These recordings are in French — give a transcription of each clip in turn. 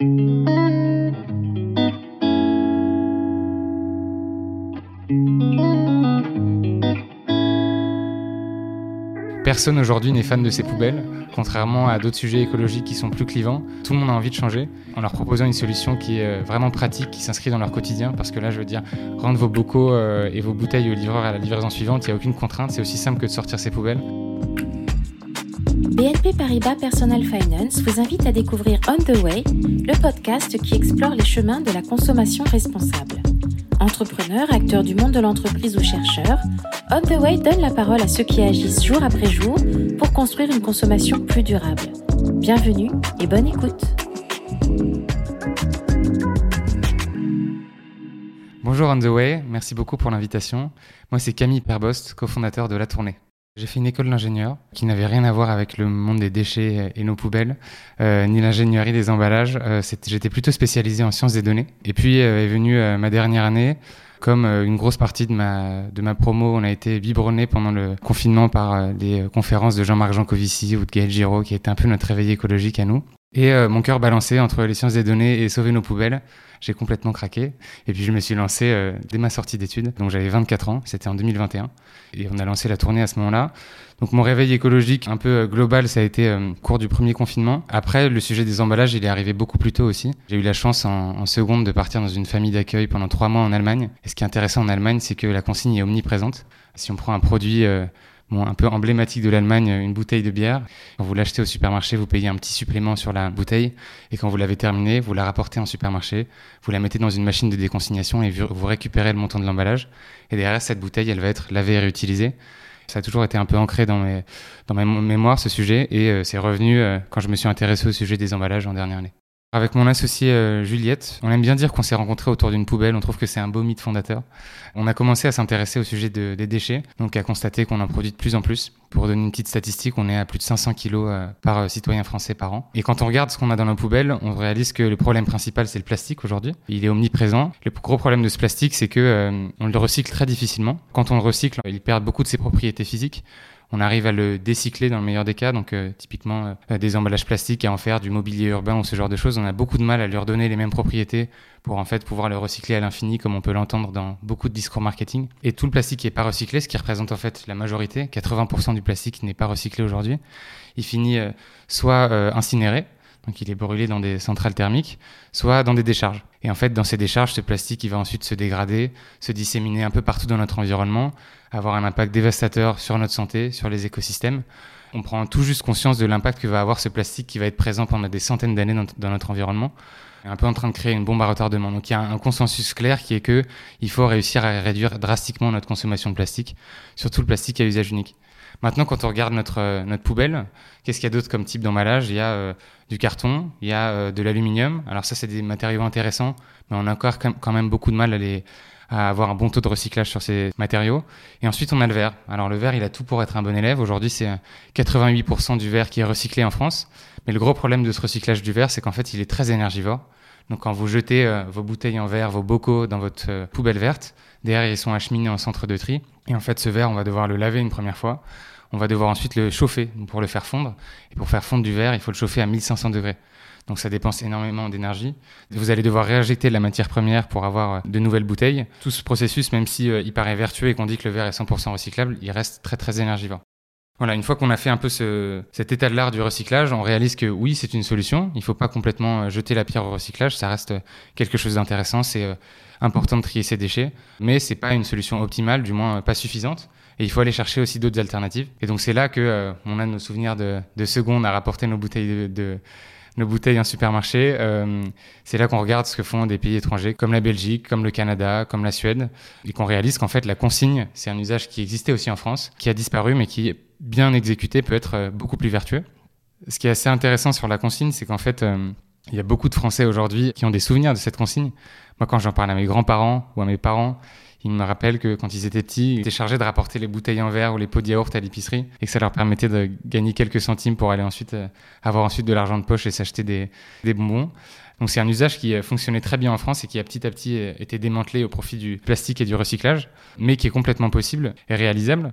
Personne aujourd'hui n'est fan de ces poubelles, contrairement à d'autres sujets écologiques qui sont plus clivants. Tout le monde a envie de changer en leur proposant une solution qui est euh, vraiment pratique, qui s'inscrit dans leur quotidien. Parce que là, je veux dire, rendre vos bocaux euh, et vos bouteilles au livreur à la livraison suivante, il n'y a aucune contrainte. C'est aussi simple que de sortir ces poubelles. BNP Paribas Personal Finance vous invite à découvrir On the Way, le podcast qui explore les chemins de la consommation responsable. Entrepreneurs, acteurs du monde de l'entreprise ou chercheurs, On the Way donne la parole à ceux qui agissent jour après jour pour construire une consommation plus durable. Bienvenue et bonne écoute. Bonjour On the Way, merci beaucoup pour l'invitation. Moi c'est Camille Perbost, cofondateur de La Tournée. J'ai fait une école d'ingénieur qui n'avait rien à voir avec le monde des déchets et nos poubelles, euh, ni l'ingénierie des emballages. Euh, J'étais plutôt spécialisé en sciences des données. Et puis euh, est venue ma dernière année. Comme une grosse partie de ma, de ma promo, on a été biberonné pendant le confinement par des conférences de Jean-Marc Jancovici ou de Gaël Giraud, qui était un peu notre réveil écologique à nous. Et mon cœur balancé entre les sciences des données et sauver nos poubelles j'ai complètement craqué. Et puis je me suis lancé euh, dès ma sortie d'études. Donc j'avais 24 ans, c'était en 2021. Et on a lancé la tournée à ce moment-là. Donc mon réveil écologique un peu euh, global, ça a été euh, cours du premier confinement. Après, le sujet des emballages, il est arrivé beaucoup plus tôt aussi. J'ai eu la chance en, en seconde de partir dans une famille d'accueil pendant trois mois en Allemagne. Et ce qui est intéressant en Allemagne, c'est que la consigne est omniprésente. Si on prend un produit bon, un peu emblématique de l'Allemagne, une bouteille de bière. Quand vous l'achetez au supermarché, vous payez un petit supplément sur la bouteille. Et quand vous l'avez terminée, vous la rapportez en supermarché, vous la mettez dans une machine de déconsignation et vous récupérez le montant de l'emballage. Et derrière, cette bouteille, elle va être lavée et réutilisée. Ça a toujours été un peu ancré dans, mes, dans ma mémoire, ce sujet. Et euh, c'est revenu euh, quand je me suis intéressé au sujet des emballages en dernière année. Avec mon associé euh, Juliette, on aime bien dire qu'on s'est rencontrés autour d'une poubelle, on trouve que c'est un beau mythe fondateur. On a commencé à s'intéresser au sujet de, des déchets, donc à constater qu'on en produit de plus en plus. Pour donner une petite statistique, on est à plus de 500 kilos euh, par euh, citoyen français par an. Et quand on regarde ce qu'on a dans nos poubelles, on réalise que le problème principal, c'est le plastique aujourd'hui. Il est omniprésent. Le gros problème de ce plastique, c'est que on le recycle très difficilement. Quand on le recycle, il perd beaucoup de ses propriétés physiques on arrive à le décycler dans le meilleur des cas. Donc euh, typiquement euh, des emballages plastiques à en faire du mobilier urbain ou ce genre de choses. On a beaucoup de mal à lui redonner les mêmes propriétés pour en fait pouvoir le recycler à l'infini comme on peut l'entendre dans beaucoup de discours marketing. Et tout le plastique qui est pas recyclé, ce qui représente en fait la majorité, 80% du plastique n'est pas recyclé aujourd'hui, il finit euh, soit incinéré, donc il est brûlé dans des centrales thermiques, soit dans des décharges. Et en fait, dans ces décharges, ce plastique, il va ensuite se dégrader, se disséminer un peu partout dans notre environnement, avoir un impact dévastateur sur notre santé, sur les écosystèmes. On prend tout juste conscience de l'impact que va avoir ce plastique qui va être présent pendant des centaines d'années dans, notre environnement. Un peu en train de créer une bombe à retardement. Donc il y a un consensus clair qui est que il faut réussir à réduire drastiquement notre consommation de plastique, surtout le plastique à usage unique. Maintenant, quand on regarde notre, euh, notre poubelle, qu'est-ce qu'il y a d'autre comme type d'emballage? Il y a euh, du carton, il y a euh, de l'aluminium. Alors ça, c'est des matériaux intéressants, mais on a encore quand même beaucoup de mal à, avoir un bon taux de recyclage sur ces matériaux. Et ensuite, on a le verre. Alors le verre, il a tout pour être un bon élève. Aujourd'hui, c'est 88% du verre qui est recyclé en France. Mais le gros problème de ce recyclage du verre, c'est qu'en fait, il est très énergivore. Donc quand vous jetez vos bouteilles en verre, vos bocaux dans votre poubelle verte, derrière, ils sont acheminés en centre de tri. Et en fait, ce verre, on va devoir le laver une première fois. On va devoir ensuite le chauffer pour le faire fondre. Et pour faire fondre du verre, il faut le chauffer à 1500 degrés. Donc ça dépense énormément d'énergie. Vous allez devoir réinjecter de la matière première pour avoir euh, de nouvelles bouteilles. Tout ce processus, même si euh, paraît vertueux et qu'on dit que le verre est 100% recyclable, il reste très très énergivore. Voilà, une fois qu'on a fait un peu ce, cet état de l'art du recyclage, on réalise que oui, c'est une solution. Il ne faut pas complètement euh, jeter la pierre au recyclage. Ça reste quelque chose d'intéressant. C'est important de trier ses déchets, mais c'est pas une solution optimale, du moins pas suffisante. Et il faut aller chercher aussi d'autres alternatives. Et donc c'est là que euh, on a nos souvenirs de, de secondes à rapporter nos bouteilles de, de nos bouteilles en supermarché. Euh, c'est là qu'on regarde ce que font des pays étrangers comme la Belgique, comme le Canada, comme la Suède, et qu'on réalise qu'en fait la consigne, c'est un usage qui existait aussi en France, qui a disparu, mais qui bien exécuté peut être euh, beaucoup plus vertueux. Ce qui est assez intéressant sur la consigne, c'est qu'en fait euh, il y a beaucoup de Français aujourd'hui qui ont des souvenirs de cette consigne. Moi, quand j'en parle à mes grands-parents ou à mes parents, ils me rappellent que quand ils étaient petits, ils étaient chargés de rapporter les bouteilles en verre ou les pots de yaourt à l'épicerie et que ça leur permettait de gagner quelques centimes pour aller ensuite euh, avoir ensuite de l'argent de poche et s'acheter des, des bonbons. Donc c'est un usage qui fonctionnait très bien en France et qui a petit à petit été démantelé au profit du plastique et du recyclage, mais qui est complètement possible et réalisable.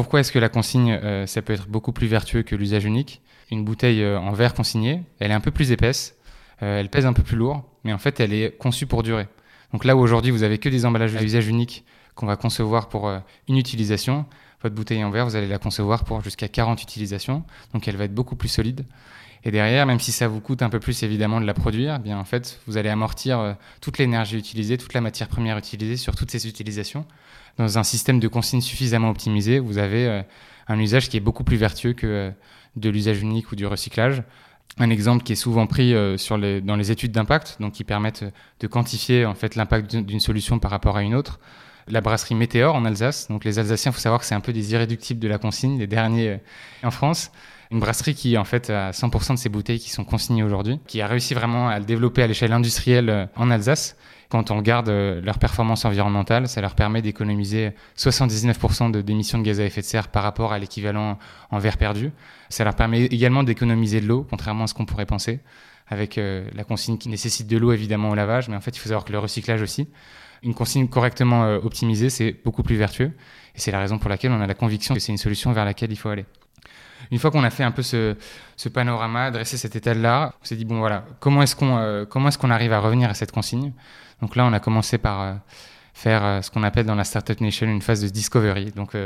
Pourquoi est-ce que la consigne, ça peut être beaucoup plus vertueux que l'usage unique? Une bouteille en verre consignée, elle est un peu plus épaisse, elle pèse un peu plus lourd, mais en fait, elle est conçue pour durer. Donc là où aujourd'hui, vous avez que des emballages à usage unique qu'on va concevoir pour une utilisation, votre bouteille en verre, vous allez la concevoir pour jusqu'à 40 utilisations, donc elle va être beaucoup plus solide. Et derrière, même si ça vous coûte un peu plus évidemment de la produire, eh bien en fait, vous allez amortir euh, toute l'énergie utilisée, toute la matière première utilisée sur toutes ces utilisations. Dans un système de consigne suffisamment optimisé, vous avez euh, un usage qui est beaucoup plus vertueux que euh, de l'usage unique ou du recyclage. Un exemple qui est souvent pris dans les études d'impact, donc qui permettent de quantifier en fait l'impact d'une solution par rapport à une autre la brasserie Météor en Alsace. Donc les Alsaciens, il faut savoir que c'est un peu des irréductibles de la consigne, les derniers euh, en France. Une brasserie qui, en fait, a 100% de ses bouteilles qui sont consignées aujourd'hui, qui a réussi vraiment à le développer à l'échelle industrielle euh, en Alsace. Quand on regarde euh, leur performance environnementale, ça leur permet d'économiser 79% d'émissions de, gaz à effet de serre par rapport à l'équivalent en verre perdu. Ça leur permet également d'économiser de l'eau, contrairement à ce qu'on pourrait penser, avec la consigne qui nécessite de l'eau évidemment au lavage, mais en fait il faut savoir que le recyclage aussi. Une consigne correctement euh, optimisée, c'est beaucoup plus vertueux. Et c'est la raison pour laquelle on a la conviction que c'est une solution vers laquelle il faut aller. Une fois qu'on a fait un peu ce, ce panorama, dressé cet état-là, on s'est dit, bon voilà, comment est-ce qu'on euh, est-ce qu'on arrive à revenir à cette consigne? Donc là, on a commencé par euh, faire ce qu'on appelle dans la Startup Nation une phase de discovery. Donc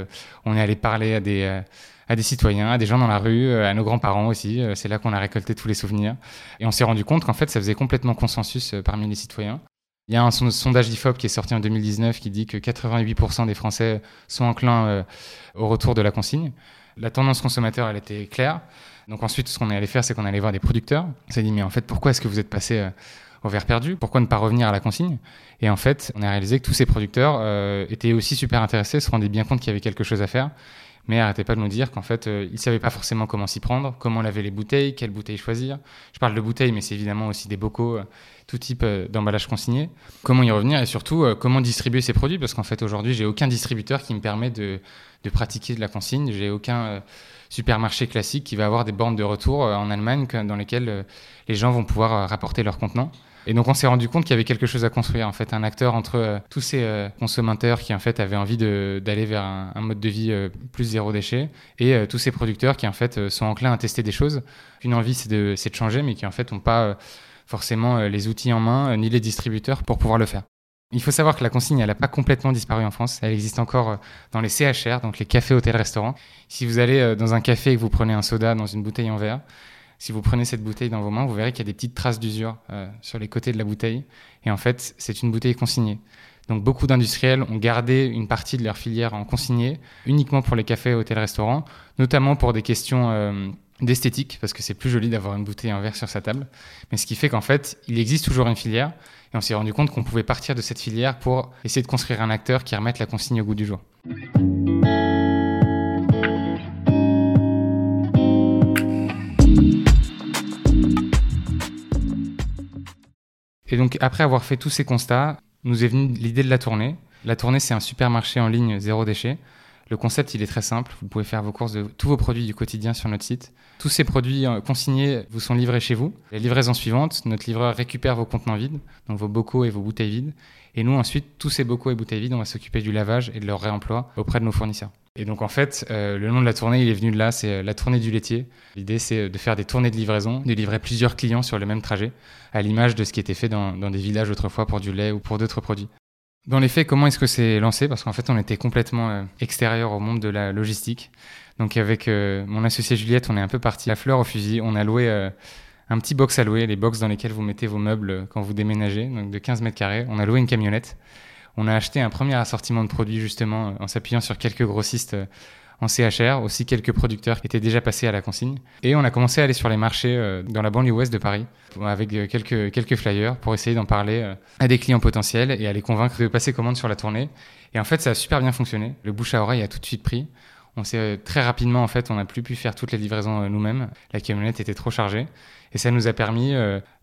on est allé parler à des, à des citoyens, à des gens dans la rue, à nos grands-parents aussi. c'est là qu'on a récolté tous les souvenirs. Et on s'est rendu compte qu'en fait, ça faisait complètement consensus parmi les citoyens. Il y a un sondage d'IFOP qui est sorti en 2019 qui dit que 88% des Français sont enclins euh, au retour de la consigne. La tendance consommateur, elle était claire. Donc ensuite, ce qu'on est allé faire, c'est qu'on est allé voir des producteurs. On s'est dit, mais en fait, pourquoi est-ce que vous êtes passé euh, au verre perdu? Pourquoi ne pas revenir à la consigne? Et en fait, on a réalisé que tous ces producteurs euh, étaient aussi super intéressés, se rendaient bien compte qu'il y avait quelque chose à faire mais arrêtez pas de nous dire qu'en fait, euh, ils savaient pas forcément comment s'y prendre, comment laver les bouteilles, quelles bouteilles choisir. Je parle de bouteilles, mais c'est évidemment aussi des bocaux, euh, tout type euh, d'emballage consigné. Comment y revenir et surtout comment distribuer ces produits, parce qu'en fait aujourd'hui, j'ai aucun distributeur qui me permet de, de pratiquer de la consigne. J'ai aucun supermarché classique qui va avoir des bornes de retour en Allemagne dans lesquelles les gens vont pouvoir rapporter leurs contenants. Et donc on s'est rendu compte qu'il y avait quelque chose à construire, en fait, un acteur entre euh, tous ces euh, consommateurs qui en fait avaient envie d'aller vers un, mode de vie euh, plus zéro déchet, et tous ces producteurs qui en fait sont enclins à tester des choses. Une envie c'est de, de, changer, mais qui en fait n'ont pas forcément les outils en main ni les distributeurs pour pouvoir le faire. Il faut savoir que la consigne, elle n'a pas complètement disparu en France. Elle existe encore dans les CHR, donc les cafés, hôtels, restaurants. Si vous allez dans un café et que vous prenez un soda dans une bouteille en verre, si vous prenez cette bouteille dans vos mains, vous verrez qu'il y a des petites traces d'usure euh, sur les côtés de la bouteille. Et en fait, c'est une bouteille consignée. Donc beaucoup d'industriels ont gardé une partie de leur filière en consigné, uniquement pour les cafés, hôtels, restaurants, notamment pour des questions euh, d'esthétique, parce que c'est plus joli d'avoir une bouteille en verre sur sa table. Mais ce qui fait qu'en fait, il existe toujours une filière, et on s'est rendu compte qu'on pouvait partir de cette filière pour essayer de construire un acteur qui remette la consigne au goût du jour. Et donc, après avoir fait tous ces constats, nous est venue l'idée de la tournée. La tournée, c'est un supermarché en ligne zéro déchet. Le concept, il est très simple. Vous pouvez faire vos courses de tous vos produits du quotidien sur notre site. Tous ces produits euh, consignés vous sont livrés chez vous. La livraison suivante, notre livreur récupère vos contenants vides, donc vos bocaux et vos bouteilles vides. Et nous, ensuite, tous ces bocaux et bouteilles vides, on va s'occuper du lavage et de leur réemploi auprès de nos fournisseurs. Et donc en fait, euh, le nom de la tournée, il est venu de là, c'est euh, la tournée du laitier. L'idée, c'est de faire des tournées de livraison, de livrer plusieurs clients sur le même trajet, à l'image de ce qui était fait dans, des villages autrefois pour du lait ou pour d'autres produits. Dans les faits, comment est-ce que c'est lancé? Parce qu'en fait, on était complètement extérieur au monde de la logistique. Donc avec mon associé Juliette, on est un peu parti à fleur au fusil. On a loué un petit box à louer, les box dans lesquels vous mettez vos meubles quand vous déménagez, donc de 15 mètres carrés. On a loué une camionnette on a acheté un premier assortiment de produits justement en s'appuyant sur quelques grossistes euh, en CHR, aussi quelques producteurs qui étaient déjà passés à la consigne. Et on a commencé à aller sur les marchés euh, dans la banlieue ouest de Paris avec euh, quelques, quelques flyers pour essayer d'en parler à des clients potentiels et à les convaincre de passer commande sur la tournée. Et en fait, ça a super bien fonctionné. Le bouche à oreille a tout de suite pris. On s'est très rapidement, en fait, on n'a plus pu faire toutes les livraisons nous-mêmes. La camionnette était trop chargée. Et ça nous a permis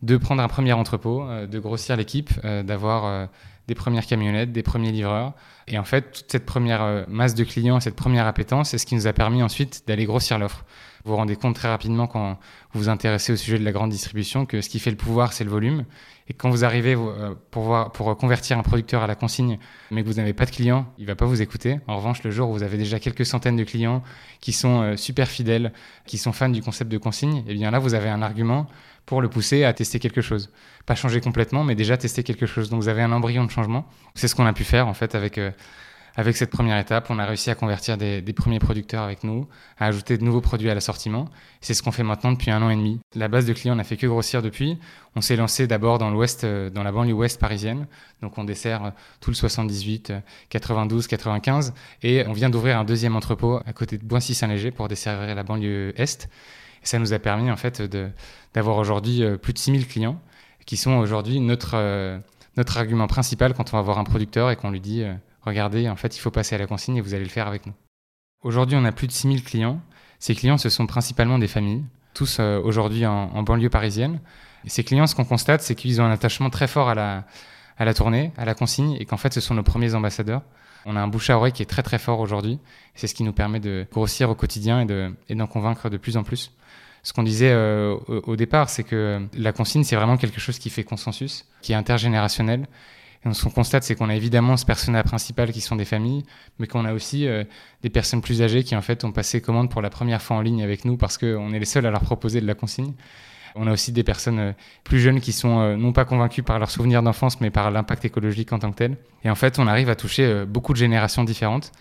de prendre un premier entrepôt, de grossir l'équipe, d'avoir des premières camionnettes, des premiers livreurs. Et en fait, toute cette première masse de clients, cette première appétence, c'est ce qui nous a permis ensuite d'aller grossir l'offre. Vous vous rendez compte très rapidement quand vous vous intéressez au sujet de la grande distribution que ce qui fait le pouvoir, c'est le volume. Et quand vous arrivez euh, pour, pour convertir un producteur à la consigne, mais que vous n'avez pas de clients, il va pas vous écouter. En revanche, le jour où vous avez déjà quelques centaines de clients qui sont euh, super fidèles, qui sont fans du concept de consigne, et eh bien là, vous avez un argument pour le pousser à tester quelque chose. Pas changer complètement, mais déjà tester quelque chose. Donc vous avez un embryon de changement. C'est ce qu'on a pu faire en fait avec euh, avec cette première étape, on a réussi à convertir des, premiers producteurs avec nous, à ajouter de nouveaux produits à l'assortiment. C'est ce qu'on fait maintenant depuis un an et demi. La base de clients n'a fait que grossir depuis. On s'est lancé d'abord dans l'ouest, euh, dans la banlieue ouest parisienne. Donc on dessert euh, tout le 78, 92, 95. Et on vient d'ouvrir un deuxième entrepôt à côté de Boissy-Saint-Léger pour desservir la banlieue est. Et ça nous a permis en fait d'avoir aujourd'hui euh, plus de 6000 clients qui sont aujourd'hui notre, notre argument principal quand on va voir un producteur et qu'on lui dit regardez, en fait, il faut passer à la consigne et vous allez le faire avec nous. Aujourd'hui, on a plus de 6000 clients. Ces clients, ce sont principalement des familles, tous euh, aujourd'hui en, banlieue parisienne. Ces clients, ce qu'on constate, c'est qu'ils ont un attachement très fort à la, à la tournée, à la consigne, et qu'en fait, ce sont nos premiers ambassadeurs. On a un bouche à oreille qui est très très fort aujourd'hui. C'est ce qui nous permet de grossir au quotidien et d'en convaincre de plus en plus. Ce qu'on disait euh, au, départ, c'est que la consigne, c'est vraiment quelque chose qui fait consensus, qui est intergénérationnel et ce qu'on constate, c'est qu'on a évidemment ce personnel principal qui sont des familles, mais qu'on a aussi euh, des personnes plus âgées qui en fait ont passé commande pour la première fois en ligne avec nous parce qu'on est les seuls à leur proposer de la consigne. On a aussi des personnes euh, plus jeunes qui sont non pas convaincues par leurs souvenirs d'enfance, mais par l'impact écologique en tant que tel. Et en fait, on arrive à toucher beaucoup de générations différentes.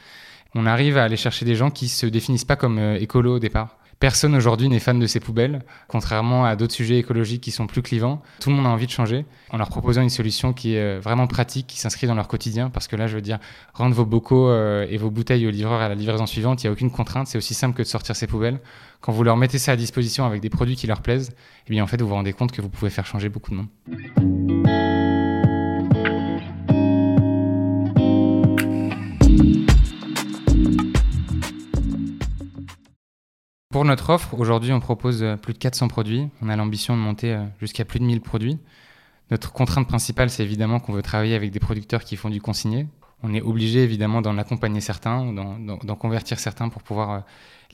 On arrive à aller chercher des gens qui se définissent pas comme écolos au départ. Personne aujourd'hui n'est fan de ces poubelles, contrairement à d'autres sujets écologiques qui sont plus clivants. Tout le monde a envie de changer en leur proposant une solution qui est euh, vraiment pratique, qui s'inscrit dans leur quotidien. Parce que là, je veux dire, rendre vos bocaux euh, et vos bouteilles au livreur à la livraison suivante, il n'y a aucune contrainte. C'est aussi simple que de sortir ces poubelles. Quand vous leur mettez ça à disposition avec des produits qui leur plaisent, eh bien, en fait, vous vous rendez compte que vous pouvez faire changer beaucoup de monde. Pour notre offre, aujourd'hui, on propose euh, plus de 400 produits. On a l'ambition de monter euh, jusqu'à plus de 1000 produits. Notre contrainte principale, c'est évidemment qu'on veut travailler avec des producteurs qui font du consigné. On est obligé évidemment d'en accompagner certains, d'en convertir certains pour pouvoir euh,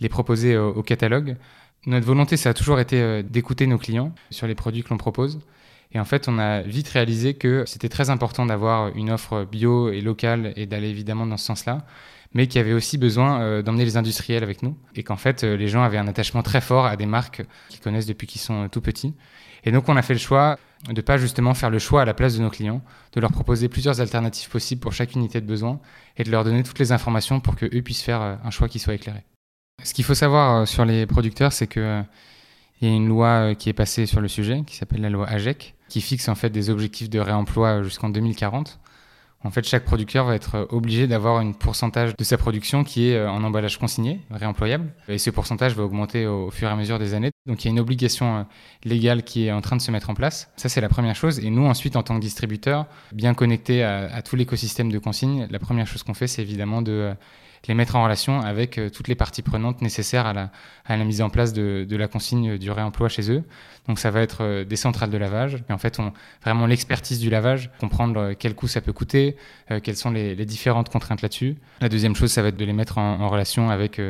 les proposer au, catalogue. Notre volonté, ça a toujours été d'écouter nos clients sur les produits que l'on propose. Et en fait, on a vite réalisé que c'était très important d'avoir une offre bio et locale et d'aller évidemment dans ce sens-là mais qui avait aussi besoin euh, d'emmener les industriels avec nous, et qu'en fait, euh, les gens avaient un attachement très fort à des marques qu'ils connaissent depuis qu'ils sont euh, tout petits. Et donc, on a fait le choix de pas justement faire le choix à la place de nos clients, de leur proposer plusieurs alternatives possibles pour chaque unité de besoin, et de leur donner toutes les informations pour qu'eux puissent faire un choix qui soit éclairé. Ce qu'il faut savoir sur les producteurs, c'est que il y a une loi qui est passée sur le sujet, qui s'appelle la loi AGEC, qui fixe en fait des objectifs de réemploi jusqu'en 2040. En fait, chaque producteur va être euh, obligé d'avoir un pourcentage de sa production qui est euh, en emballage consigné, réemployable. Et ce pourcentage va augmenter au fur et à mesure des années. Donc il y a une obligation euh, légale qui est en train de se mettre en place. Ça, c'est la première chose. Et nous, ensuite, en tant que distributeur, bien connectés à, à tout l'écosystème de consigne, la première chose qu'on fait, c'est évidemment de les mettre en relation avec euh, toutes les parties prenantes nécessaires à la, mise en place de, la consigne du réemploi chez eux. Donc ça va être euh, des centrales de lavage, et en fait on, vraiment l'expertise du lavage, comprendre euh, quel coût ça peut coûter, quelles sont les, différentes contraintes là-dessus. La deuxième chose, ça va être de les mettre en, en relation avec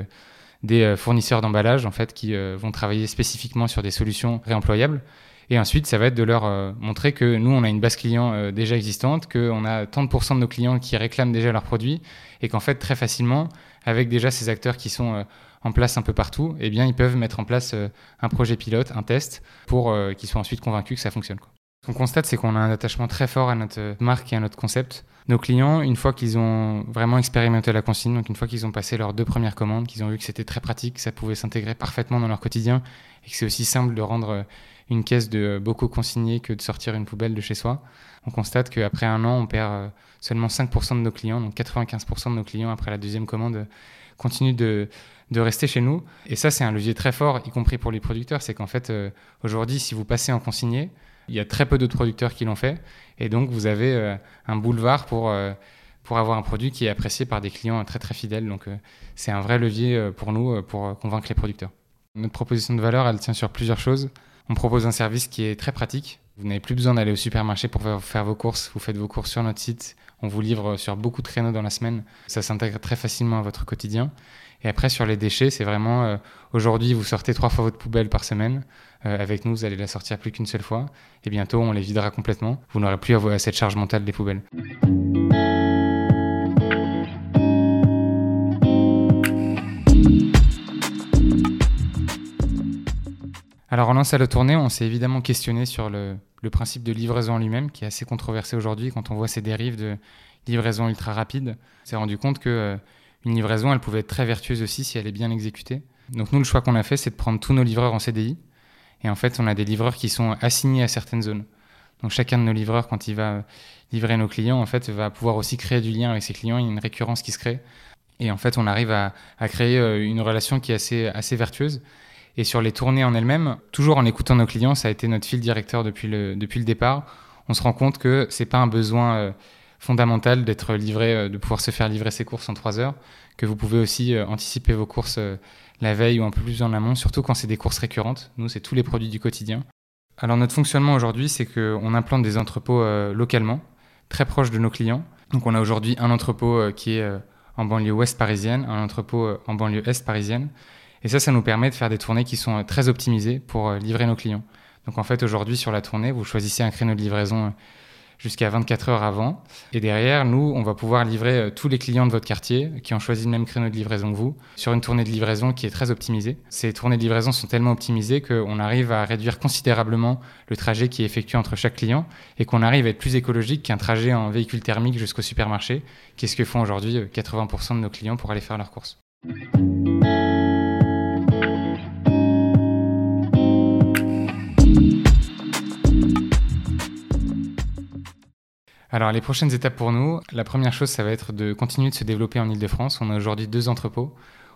des fournisseurs d'emballage en fait qui vont travailler spécifiquement sur des solutions réemployables. Et ensuite, ça va être de leur montrer que nous, on a une base client déjà existante, qu'on a 30% de nos clients qui réclament déjà leurs produits et qu'en fait, très facilement, avec déjà ces acteurs qui sont euh, en place un peu partout, eh bien, ils peuvent mettre en place euh, un projet pilote, un test, pour euh, qu'ils soient ensuite convaincus que ça fonctionne. Ce qu'on constate, c'est qu'on a un attachement très fort à notre marque et à notre concept. Nos clients, une fois qu'ils ont vraiment expérimenté la consigne, donc une fois qu'ils ont passé leurs deux premières commandes, qu'ils ont vu que c'était très pratique, que ça pouvait s'intégrer parfaitement dans leur quotidien, et que c'est aussi simple de rendre une caisse de bocaux consignés que de sortir une poubelle de chez soi, on constate qu'après un an, on perd euh, seulement 5% de nos clients, donc 95% de nos clients après la deuxième commande continuent de, de rester chez nous. Et ça, c'est un levier très fort, y compris pour les producteurs. C'est qu'en fait, euh, aujourd'hui, si vous passez en consigné, il y a très peu d'autres producteurs qui l'ont fait. Et donc, vous avez euh, un boulevard pour, pour avoir un produit qui est apprécié par des clients très, très fidèles. Donc, c'est un vrai levier pour nous pour convaincre les producteurs. Notre proposition de valeur, elle tient sur plusieurs choses. On propose un service qui est très pratique, Vous n'avez plus besoin d'aller au supermarché pour faire vos courses. Vous faites vos courses sur notre site. On vous livre sur beaucoup de créneaux dans la semaine. Ça s'intègre très facilement à votre quotidien. Et après, sur les déchets, c'est vraiment euh, aujourd'hui, vous sortez trois fois votre poubelle par semaine. Euh, avec nous, vous allez la sortir plus qu'une seule fois. Et bientôt, on les videra complètement. Vous n'aurez plus à cette charge mentale des poubelles. Alors en lançant la tournée, on s'est évidemment questionné sur le, principe de livraison lui-même, qui est assez controversé aujourd'hui quand on voit ces dérives de livraison ultra rapide. On s'est rendu compte que euh, une livraison, elle pouvait être très vertueuse aussi si elle est bien exécutée. Donc nous, le choix qu'on a fait, c'est de prendre tous nos livreurs en CDI. Et en fait, on a des livreurs qui sont assignés à certaines zones. Donc chacun de nos livreurs, quand il va livrer nos clients, en fait, va pouvoir aussi créer du lien avec ses clients. Il y a une récurrence qui se crée. Et en fait, on arrive à, créer euh, une relation qui est assez, assez vertueuse. Et sur les tournées en elles-mêmes, toujours en écoutant nos clients, ça a été notre fil directeur depuis le, depuis le départ. On se rend compte que c'est pas un besoin euh, fondamental d'être livré, euh, de pouvoir se faire livrer ses courses en trois heures, que vous pouvez aussi euh, anticiper vos courses la veille ou un peu plus en amont, surtout quand c'est des courses récurrentes. Nous, c'est tous les produits du quotidien. Alors notre fonctionnement aujourd'hui, c'est qu'on implante des entrepôts localement, très proches de nos clients. Donc on a aujourd'hui un entrepôt qui est en banlieue ouest parisienne, un entrepôt en banlieue est parisienne, et ça, ça nous permet de faire des tournées qui sont euh, très optimisées pour euh, livrer nos clients. Donc en fait, aujourd'hui, sur la tournée, vous choisissez un créneau de livraison euh, jusqu'à 24 heures avant. Et derrière, nous, on va pouvoir livrer tous les clients de votre quartier qui ont choisi le même créneau de livraison que vous sur une tournée de livraison qui est très optimisée. Ces tournées de livraison sont tellement optimisées qu'on arrive à réduire considérablement le trajet qui est effectué entre chaque client et qu'on arrive à être plus écologique qu'un trajet en véhicule thermique jusqu'au supermarché, Qu'est-ce que font aujourd'hui 80% de nos clients pour aller faire leurs courses. Alors les prochaines étapes pour nous, la première chose, ça va être de continuer de se développer en Ile-de-France. On a aujourd'hui deux entrepôts.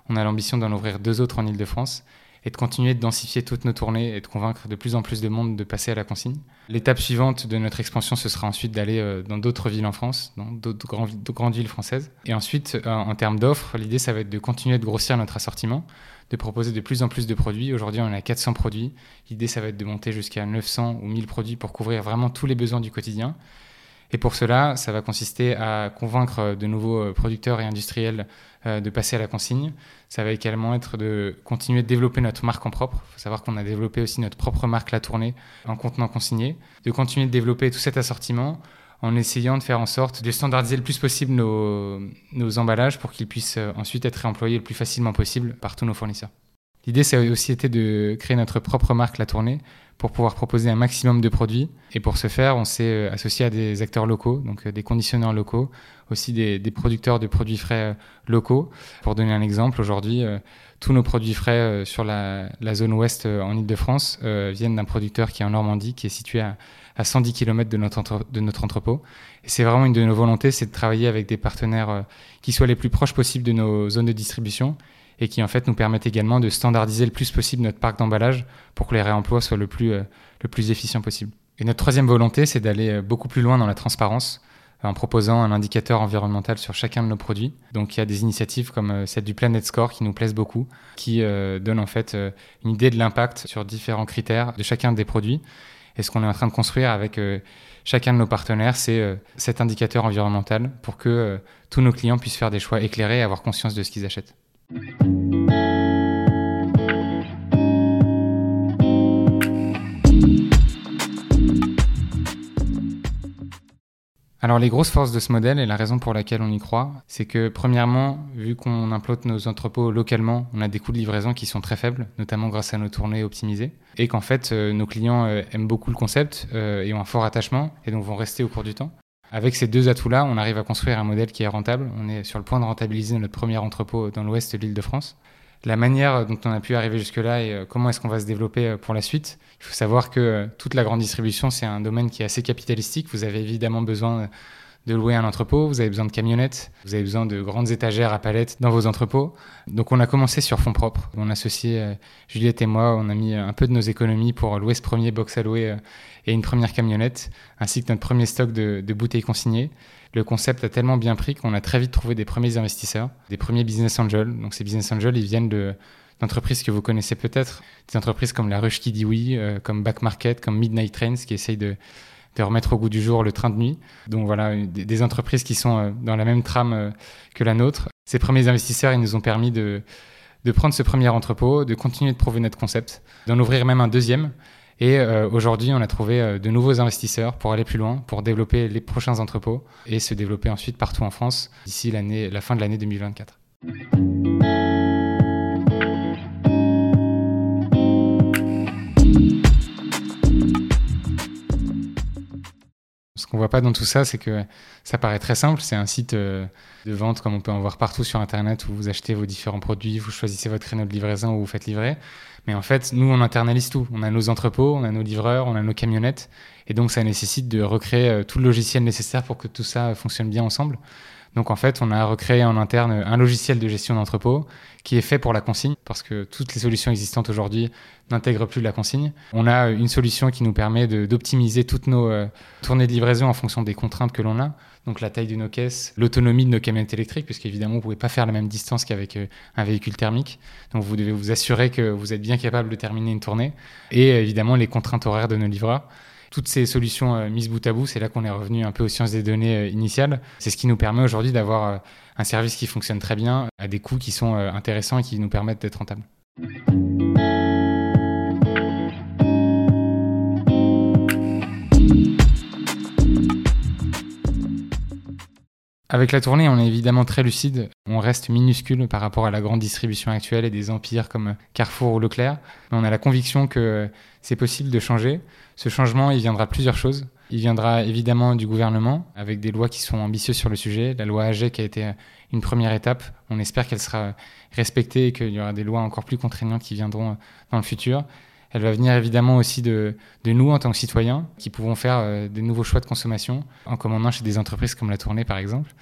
On a l'ambition d'en ouvrir deux autres en Ile-de-France et de continuer de densifier toutes nos tournées et de convaincre de plus en plus de monde de passer à la consigne. L'étape suivante de notre expansion, ce sera ensuite d'aller euh, dans d'autres villes en France, dans d'autres grandes villes françaises. Et ensuite, euh, en termes d'offres, l'idée, ça va être de continuer de grossir notre assortiment, de proposer de plus en plus de produits. Aujourd'hui, on a 400 produits. L'idée, ça va être de monter jusqu'à 900 ou 1000 produits pour couvrir vraiment tous les besoins du quotidien. Et pour cela, ça va consister à convaincre de nouveaux euh, producteurs et industriels euh, de passer à la consigne. Ça va également être de continuer de développer notre marque en propre. Il faut savoir qu'on a développé aussi notre propre marque La Tournée en contenant consigné. De continuer de développer tout cet assortiment en essayant de faire en sorte de standardiser le plus possible nos, nos emballages pour qu'ils puissent euh, ensuite être réemployés le plus facilement possible par tous nos fournisseurs. L'idée, a aussi été de créer notre propre marque La Tournée pour pouvoir proposer un maximum de produits. Et pour ce faire, on s'est euh, associé à des acteurs locaux, donc euh, des conditionneurs locaux, aussi des, producteurs de produits frais euh, locaux. Pour donner un exemple, aujourd'hui, tous nos produits frais sur la, zone ouest en Ile-de-France viennent d'un producteur qui est en Normandie, qui est situé à, 110 km de notre, de notre entrepôt. Et c'est vraiment une de nos volontés, c'est de travailler avec des partenaires qui soient les plus proches possibles de nos zones de distribution et qui en fait nous permettent également de standardiser le plus possible notre parc d'emballage pour que les réemplois soient le plus, euh, le plus efficient possible. Et notre troisième volonté, c'est d'aller euh, beaucoup plus loin dans la transparence en proposant un indicateur environnemental sur chacun de nos produits. Donc il y a des initiatives comme euh, celle du Planet Score qui nous plaisent beaucoup, qui donne en fait une idée de l'impact sur différents critères de chacun des produits. Et ce qu'on est en train de construire avec chacun de nos partenaires, c'est cet indicateur environnemental pour que tous nos clients puissent faire des choix éclairés et avoir conscience de ce qu'ils achètent. Alors les grosses forces de ce modèle et la raison pour laquelle on y croit, c'est que premièrement, vu qu'on implote nos entrepôts localement, on a des coûts de livraison qui sont très faibles, notamment grâce à nos tournées optimisées, et qu'en fait euh, nos clients euh, aiment beaucoup le concept euh, et ont un fort attachement, et donc vont rester au cours du temps. Avec ces deux atouts-là, on arrive à construire un modèle qui est rentable. On est sur le point de rentabiliser notre premier entrepôt dans l'ouest de l'île de France. La manière dont on a pu arriver jusque-là et euh, comment est-ce qu'on va se développer euh, pour la suite. Il faut savoir que euh, toute la grande distribution, c'est un domaine qui est assez capitalistique. Vous avez évidemment besoin de louer un entrepôt, vous avez besoin de camionnettes, vous avez besoin de grandes étagères à palettes dans vos entrepôts. Donc on a commencé sur fonds propres. Mon associé euh, Juliette et moi, on a mis un peu de nos économies pour louer ce premier box à louer euh, et une première camionnette, ainsi que notre premier stock de, bouteilles consignées. Le concept a tellement bien pris qu'on a très vite trouvé des premiers investisseurs, des premiers business angels. Donc ces business angels, ils viennent de d'entreprises que vous connaissez peut-être, des entreprises comme La Ruche qui dit comme Back Market, comme Midnight Trains qui essayent de, de remettre au goût du jour le train de nuit. Donc voilà, des, entreprises qui sont dans la même trame que la nôtre. Ces premiers investisseurs, ils nous ont permis de, de prendre ce premier entrepôt, de continuer de prouver notre concept, d'en ouvrir même un deuxième. Et euh, aujourd'hui, on a trouvé euh, de nouveaux investisseurs pour aller plus loin, pour développer les prochains entrepôts et se développer ensuite partout en France d'ici la fin de l'année 2024. Qu'on voit pas dans tout ça, c'est que ça paraît très simple. C'est un site euh, de vente comme on peut en voir partout sur Internet où vous achetez vos différents produits, vous choisissez votre créneau de livraison ou vous faites livrer. Mais en fait, nous, on internalise tout. On a nos entrepôts, on a nos livreurs, on a nos camionnettes. Et donc, ça nécessite de recréer euh, tout le logiciel nécessaire pour que tout ça fonctionne bien ensemble. Donc en fait, on a recréé en interne un logiciel de gestion d'entrepôt qui est fait pour la consigne, parce que toutes les solutions existantes aujourd'hui n'intègrent plus la consigne. On a une solution qui nous permet d'optimiser toutes nos euh, tournées de livraison en fonction des contraintes que l'on a. Donc la taille de nos caisses, l'autonomie de nos camionnettes électriques, puisqu'évidemment, vous ne pouvez pas faire la même distance qu'avec euh, un véhicule thermique. Donc vous devez vous assurer que vous êtes bien capable de terminer une tournée. Et évidemment, les contraintes horaires de nos livreurs toutes ces solutions euh, mises bout à bout, c'est là qu'on est revenu un peu aux sciences des données euh, initiales. C'est ce qui nous permet aujourd'hui d'avoir euh, un service qui fonctionne très bien, à des coûts qui sont intéressants et qui nous permettent d'être rentables. Avec la tournée, on est évidemment très lucide. On reste minuscule par rapport à la grande distribution actuelle et des empires comme Carrefour ou Leclerc. Mais on a la conviction que c'est possible de changer. Ce changement, il viendra plusieurs choses. Il viendra évidemment du gouvernement, avec des lois qui sont ambitieuses sur le sujet. La loi AG qui a été une première étape, on espère qu'elle sera respectée et qu'il y aura des lois encore plus contraignantes qui viendront dans le futur. Elle va venir évidemment aussi de, nous en tant que citoyens qui pouvons faire euh, des nouveaux choix de consommation en commandant chez des entreprises comme la Tournée par exemple,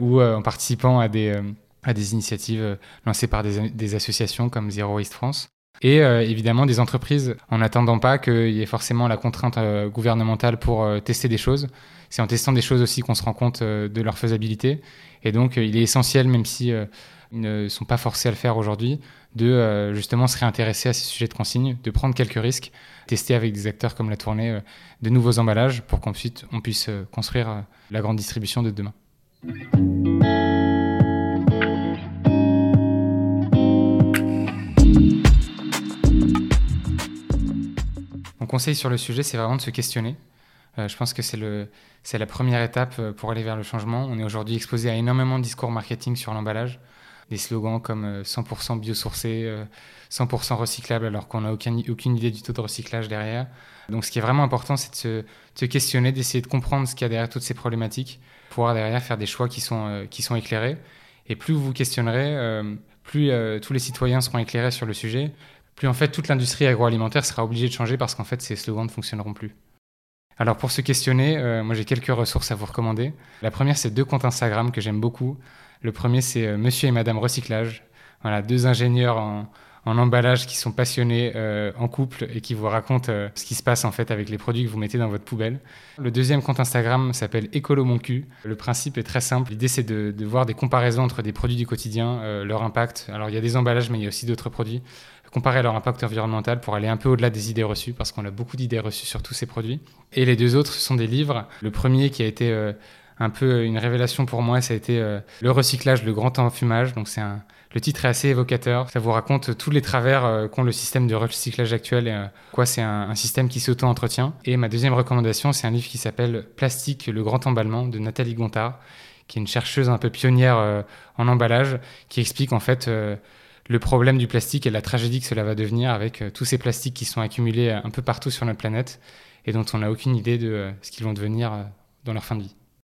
ou euh, en participant à des, euh, à des initiatives lancées par des, des, associations comme Zero Waste France. Et évidemment des entreprises en n'attendant pas qu'il y ait forcément la contrainte gouvernementale pour tester des choses. C'est en testant des choses aussi qu'on se rend compte de leur faisabilité. Et donc il est essentiel, même si ne sont pas forcés à le faire aujourd'hui, de euh, justement se réintéresser à ces sujets de consigne, de prendre quelques risques, tester avec des acteurs comme la tournée euh, de nouveaux emballages pour qu'on puisse, on puisse euh, construire la grande distribution de demain. Mon conseil sur le sujet, c'est vraiment de se questionner. je pense que c'est la première étape pour aller vers le changement. On est aujourd'hui exposé à énormément de discours marketing sur l'emballage des slogans comme 100% euh, biosourcé, 100% euh, recyclable, alors qu'on n'a aucune, idée du taux de recyclage derrière. Donc ce qui est vraiment important, c'est de se, questionner, d'essayer de comprendre ce qu'il y a derrière toutes ces problématiques, pouvoir derrière faire des choix qui sont, euh, qui sont éclairés. Et plus vous vous questionnerez, plus tous les citoyens seront éclairés sur le sujet, plus en fait toute l'industrie agroalimentaire sera obligée de changer parce qu'en fait ces slogans ne fonctionneront plus. Alors pour se questionner, moi j'ai quelques ressources à vous recommander. La première, c'est deux comptes Instagram que j'aime beaucoup. Le premier, c'est euh, Monsieur et Madame Recyclage. Voilà, deux ingénieurs en, emballage qui sont passionnés euh, en couple et qui vous racontent euh, ce qui se passe en fait avec les produits que vous mettez dans votre poubelle. Le deuxième compte Instagram s'appelle Écolo Mon Cul. Le principe est très simple. L'idée c'est de, voir des comparaisons entre des produits du quotidien, leur impact. Alors il y a des emballages, mais il y a aussi d'autres produits. Comparer leur impact environnemental pour aller un peu au-delà des idées reçues, parce qu'on a beaucoup d'idées reçues sur tous ces produits. Et les deux autres, ce sont des livres. Le premier qui a été un peu une révélation pour moi, ça a été euh, le recyclage, le grand enfumage. Donc c'est un, le titre est assez évocateur. Ça vous raconte tous les travers euh, qu'ont le système de recyclage actuel et euh, quoi c'est un, système qui s'auto-entretient. Et ma deuxième recommandation, c'est un livre qui s'appelle Plastique, le grand emballement de Nathalie Gontard, qui est une chercheuse un peu pionnière en emballage, qui explique en fait le problème du plastique et la tragédie que cela va devenir avec tous ces plastiques qui sont accumulés un peu partout sur notre planète et dont on n'a aucune idée de ce qu'ils vont devenir dans leur fin de vie.